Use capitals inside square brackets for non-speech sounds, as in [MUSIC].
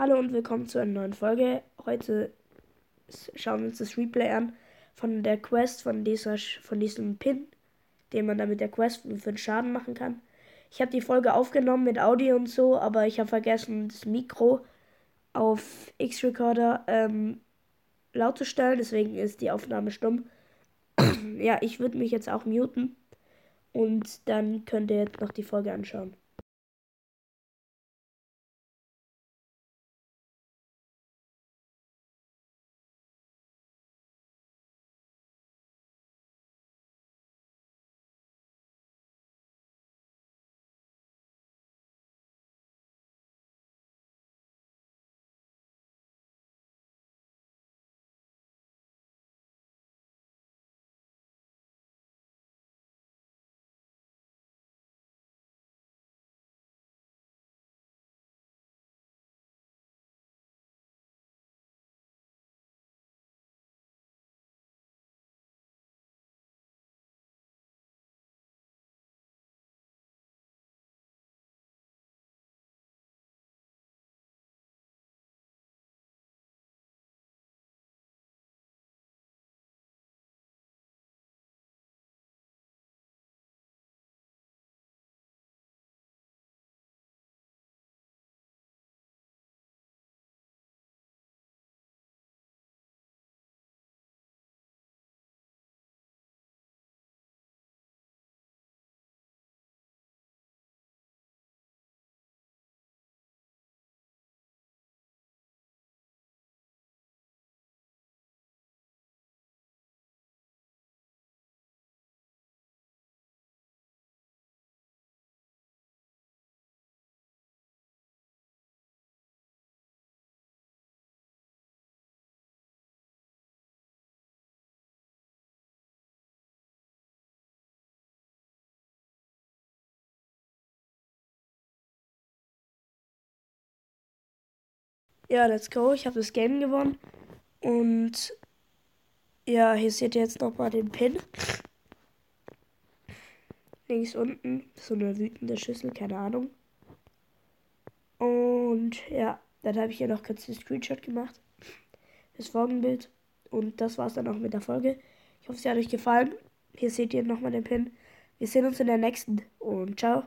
Hallo und willkommen zu einer neuen Folge. Heute schauen wir uns das Replay an von der Quest, von, dieser, von diesem Pin, den man da mit der Quest für einen Schaden machen kann. Ich habe die Folge aufgenommen mit Audio und so, aber ich habe vergessen, das Mikro auf X-Recorder ähm, laut zu stellen, deswegen ist die Aufnahme stumm. [CLEARS THROAT] ja, ich würde mich jetzt auch muten und dann könnt ihr jetzt noch die Folge anschauen. Ja, let's go. Ich habe das Game gewonnen. Und ja, hier seht ihr jetzt nochmal den Pin. Links unten. So eine wütende Schüssel, keine Ahnung. Und ja, dann habe ich hier noch kurz den Screenshot gemacht. Das Folgenbild. Und das war's dann auch mit der Folge. Ich hoffe, es hat euch gefallen. Hier seht ihr nochmal den Pin. Wir sehen uns in der nächsten und ciao.